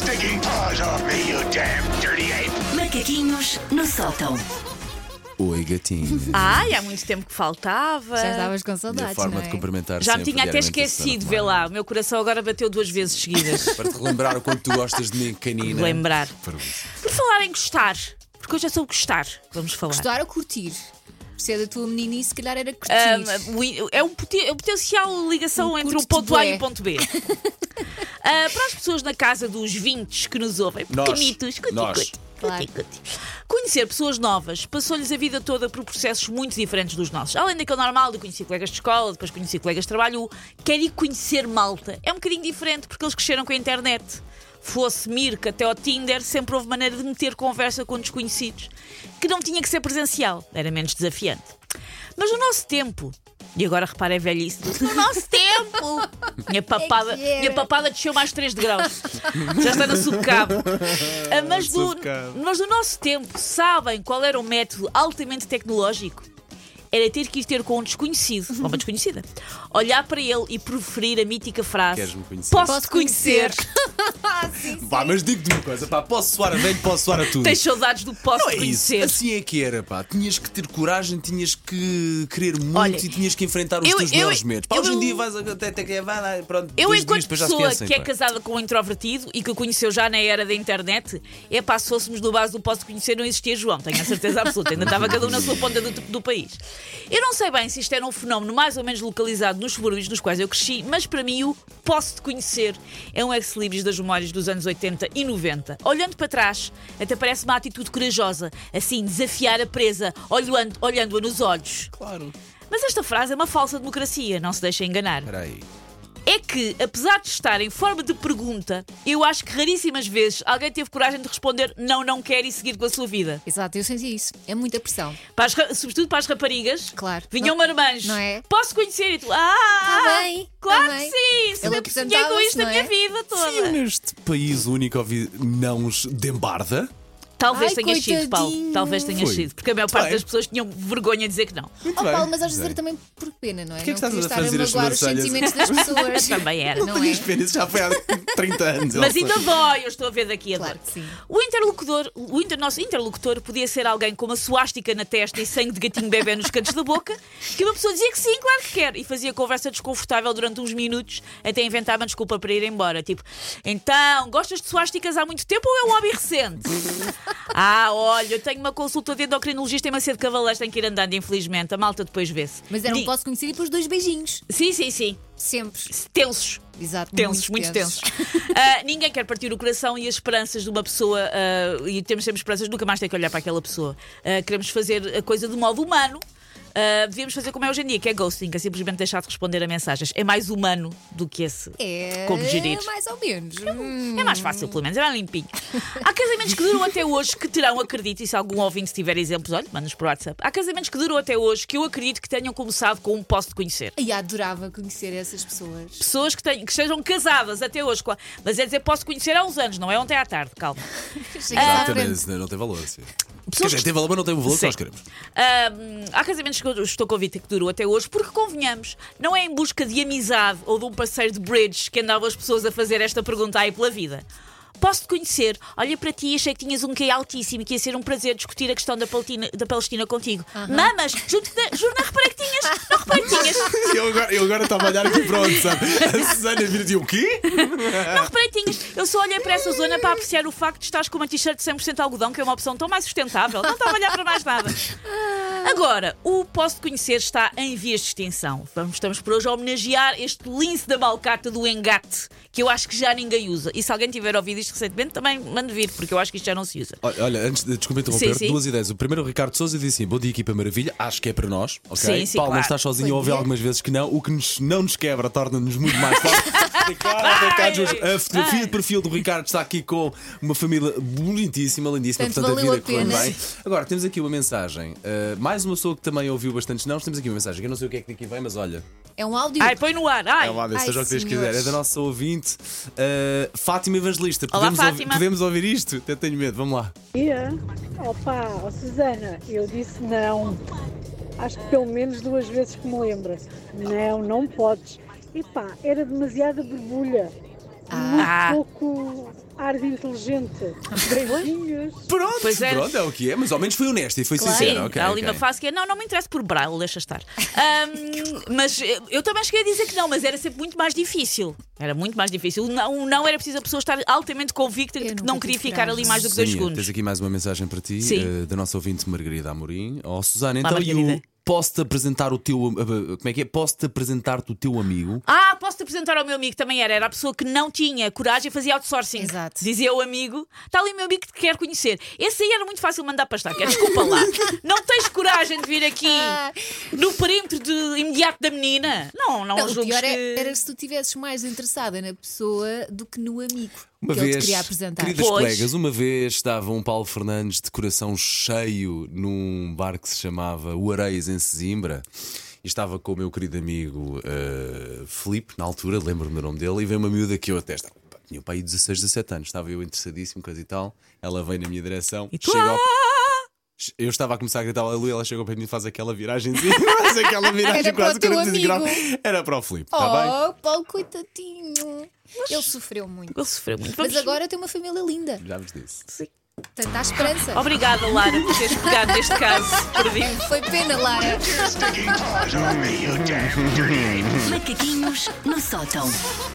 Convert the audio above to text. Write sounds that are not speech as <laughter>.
stinking paws off me, you damn dirty ape! Macaquinhos no sótão. Oi, gatinho. Ai, há muito tempo que faltava. Já estavas com Minha saudades, forma não de é? cumprimentar Já me sempre tinha até diariamente esquecido, vê lá. O meu coração agora bateu duas vezes seguidas. <laughs> Para te relembrar o quanto tu gostas de mim, canina. Lembrar. Por falar em gostar, porque hoje é sobre gostar, vamos falar. Gostar ou curtir? Se é da tua meninice, se calhar era curtir. Um, é um poten- é um potencial ligação Um entre o ponto A e o ponto B. <laughs> Ah, para as pessoas na casa dos 20 que nos ouvem, Nós. pequenitos, cuti, cuti, Claro. cuti, conhecer pessoas novas passou-lhes a vida toda por processos muito diferentes dos nossos. Além daquele normal de conhecer colegas de escola, depois conhecer colegas de trabalho, o quer ir conhecer malta é um bocadinho diferente porque eles cresceram com a internet. Fosse Mirk até ao Tinder, sempre houve maneira de meter conversa com desconhecidos, que não tinha que ser presencial, era menos desafiante. Mas no nosso tempo, e agora repara, é velhice, <laughs> no nosso tempo, minha papada, É era. minha papada desceu mais 3 de graus, já está no subcabo. Ah, mas, do, mas no nosso tempo, sabem qual era o método altamente tecnológico? Era ter que ir ter com um desconhecido, ou uma desconhecida, olhar para ele e proferir a mítica frase: Queres-me conhecer? Posso-te Posso conhecer? <laughs> Sim, sim. Pá, mas digo-te uma coisa, pá, posso soar a velho, posso soar a tudo. Tens saudades do Não posso-te é isso, conhecer? assim é que era, pá. Tinhas que ter coragem, tinhas que querer muito Olha, e tinhas que enfrentar os eu- teus eu- maiores medos. Pá, eu- hoje em dia vais até, até que é, vai lá, pronto, Eu, dois dias enquanto depois já se pessoa conhecem, que é pá. casada com um introvertido e que o conheceu já na era da internet, é pá, se fôssemos no base do posso conhecer, não existia João, tenho a certeza absoluta. Ainda estava cada um na sua ponta do, do país. Eu não sei bem se isto era um fenómeno mais ou menos localizado nos subúrbios nos quais eu cresci, mas para mim o posso-te conhecer é um ex-libris das memórias dos anos 80 e 90. Olhando para trás, até parece uma atitude corajosa, assim, desafiar a presa, olhando- olhando-a nos olhos. Claro. Mas esta frase é uma falsa democracia, não se deixem enganar Espera aí. É que, apesar de estar em forma de pergunta, eu acho que raríssimas vezes alguém teve coragem de responder não, não quer e seguir com a sua vida. Exato, eu senti isso. É muita pressão. Para as sobretudo para as raparigas, Claro. vinham Não- marmanjos. não é? Posso conhecer e tu, ah, Tá bem, claro tá que bem. sim, sabia que sonhei com isto a não minha é? vida toda. Fio neste país único a ouvir nãos de embarda? Talvez Ai, tenha sido, Paulo. coitadinho. Talvez tenha Foi. sido. Porque a maior parte Bem. das pessoas tinham vergonha de dizer que não. Muito Oh, bem. Paulo, mas às vezes era também por pena, não é? Porquê é que não estás a queria estar a as magoar os sobrancelhas? sentimentos das pessoas. <laughs> Também era. Não é? Pena, isso já foi há 30 anos. Mas Elsa. ainda dói, eu estou a ver daqui a Claro dor. que sim. O interlocutor, o inter- nosso interlocutor podia ser alguém com uma suástica na testa e sangue de gatinho bebê nos cantos da boca, que uma pessoa dizia que sim, claro que quer, e fazia conversa desconfortável durante uns minutos até inventar uma desculpa para ir embora. Tipo, então, gostas de suásticas há muito tempo ou é um hobby recente? Ah, olha, eu tenho uma consulta de endocrinologista em Macedo Cavaleiros, tenho que ir andando, infelizmente. A malta depois vê-se. Mas era um Di- posso conhecer e depois dois beijinhos. Sim, sim, sim. Sempre. Tensos. Exato. Tensos, muito, tensos. Ah, ninguém quer partir o coração e as esperanças de uma pessoa, ah, e temos sempre esperanças de nunca mais ter que olhar para aquela pessoa. Ah, queremos fazer a coisa de modo humano. Ah, devíamos fazer como é hoje em dia, que é ghosting, que é simplesmente deixar de responder a mensagens. É mais humano do que esse. É Como gerir. mais ou menos. Hum. É mais fácil, pelo menos, é mais limpinho. <laughs> Há casamentos que duram até hoje que terão, acredito, e se algum ouvinte tiver exemplos, olha, manda-nos por WhatsApp. Há casamentos que duram até hoje que eu acredito que tenham começado com um posso de conhecer. E adorava conhecer essas pessoas. Pessoas que, tenham, que estejam casadas até hoje. com a- Mas é dizer, posso conhecer há uns anos, não é ontem à tarde, calma. <laughs> Exatamente, isso não tem valor. Sim. Quer dizer, tem valor, mas não tem o valor que Sim. nós queremos. Há casamentos que eu estou convicta que duram até hoje, porque convenhamos, não é em busca de amizade ou de um parceiro de bridge que andavam as pessoas a fazer esta pergunta aí pela vida. Posso-te conhecer? Olha para ti, achei que tinhas um QI altíssimo e que ia ser um prazer discutir a questão da Palestina, da Palestina contigo. Mamas, juro, juro, não reparei que tinhas, não reparei que tinhas, <laughs> Eu agora, eu agora estava a olhar aqui para onde, sabe? A Susana vira e o quê? não reparei que tinhas. Eu só olhei para essa zona para apreciar o facto de estares com uma t-shirt de 100% algodão, que é uma opção tão mais sustentável. Não estava a olhar para mais nada. <laughs> Agora, o Posso de Conhecer está em vias de extinção. Vamos, estamos por hoje a homenagear este lince da malcata do engate, que eu acho que já ninguém usa. E se alguém tiver ouvido isto recentemente, também mande vir, porque eu acho que isto já não se usa. Olha, olha, antes de desculpa interromper, Sim, sim. duas ideias. O primeiro, o Ricardo Souza disse assim: Bom dia, equipa maravilha, acho que é para nós. ok? Sim, sim, Paulo, não claro. estás sozinho, Bom ouvi dia. algumas vezes que não. O que nos, não nos quebra torna-nos muito mais fortes. <laughs> A fotografia de perfil do Ricardo está aqui com uma família bonitíssima, lindíssima, Portanto, portanto, a vida a correndo pena. bem. Agora, temos aqui uma mensagem. Uh, mais uma pessoa que também ouviu bastantes não. Temos aqui uma mensagem que eu não sei o que é que daqui vem, mas olha. É um áudio. Ai, põe no ar. Ai. É lá, Ai, seja o que Deus quiser. É da nossa ouvinte, uh, Fátima Evangelista. Olá, Podemos, ouvir, Fátima. podemos ouvir isto? Até tenho medo, vamos lá. dia. Opa, ó Susana, eu disse não. Acho que pelo menos duas vezes que me lembro. Não, não podes. Epá, era demasiada borbulha. Ah. Um pouco ar de inteligente. <laughs> Beijinhos. Pronto, Pois é. pronto, é o que é, mas ao menos foi honesto e foi Claro. sincero. Sim, ok, há ali ok. uma fase que é não, não me interessa por braille, deixa estar. Ahm, mas eu, também cheguei a dizer que não, mas era sempre muito mais difícil. Era muito mais difícil. Não, não era preciso a pessoa estar altamente convicta de que não queria ficar ali mais do que dois Susaninha, segundos. Tens aqui mais uma mensagem para ti Sim. eh, da nossa ouvinte Margarida Amorim. Oh, Susana, Olá, então e o. posso-te apresentar o teu. eh, Como é que é? Posso-te apresentar-te o teu amigo? Ah, posso-te apresentar ao meu amigo também era. Era a pessoa que não tinha coragem e fazia outsourcing. Exato. Dizia o amigo: está ali o meu amigo que te quer conhecer. Esse aí era muito fácil mandar para estar. É, desculpa lá. Não tens coragem de vir aqui <laughs> no perímetro de imediato da menina? Não, não, Não, o pior é- que... era se tu estivesses mais interessada na pessoa do que no amigo Uma que ele vez, te queria apresentar. queridas Pois. colegas, uma vez estava um Paulo Fernandes de coração cheio num bar que se chamava O Areias em Sesimbra. E estava com o meu querido amigo eh, Filipe, na altura, lembro-me do nome dele, e veio uma miúda que eu até estava. Tinha o pai aí 16, 17 anos, estava eu interessadíssimo, coisa e tal. Ela veio na minha direção, E chega ao-! Eu estava a começar a gritar aleluia, ela chegou para mim e faz aquela viragemzinha, <laughs> faz aquela viragem Era para quase o teu 45 graus. amigo. Era para o Filipe, está Tá bem? Oh, Paulo, coitadinho. Ele sofreu muito. Ele sofreu muito. Mas Vamos- agora tem uma família linda. Já vos disse. Portanto, há esperança. Obrigada, Lara, por teres pegado neste caso perdido. <laughs> Foi pena, Lara. Macaquinhos no sótão.